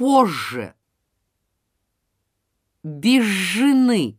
позже, без жены.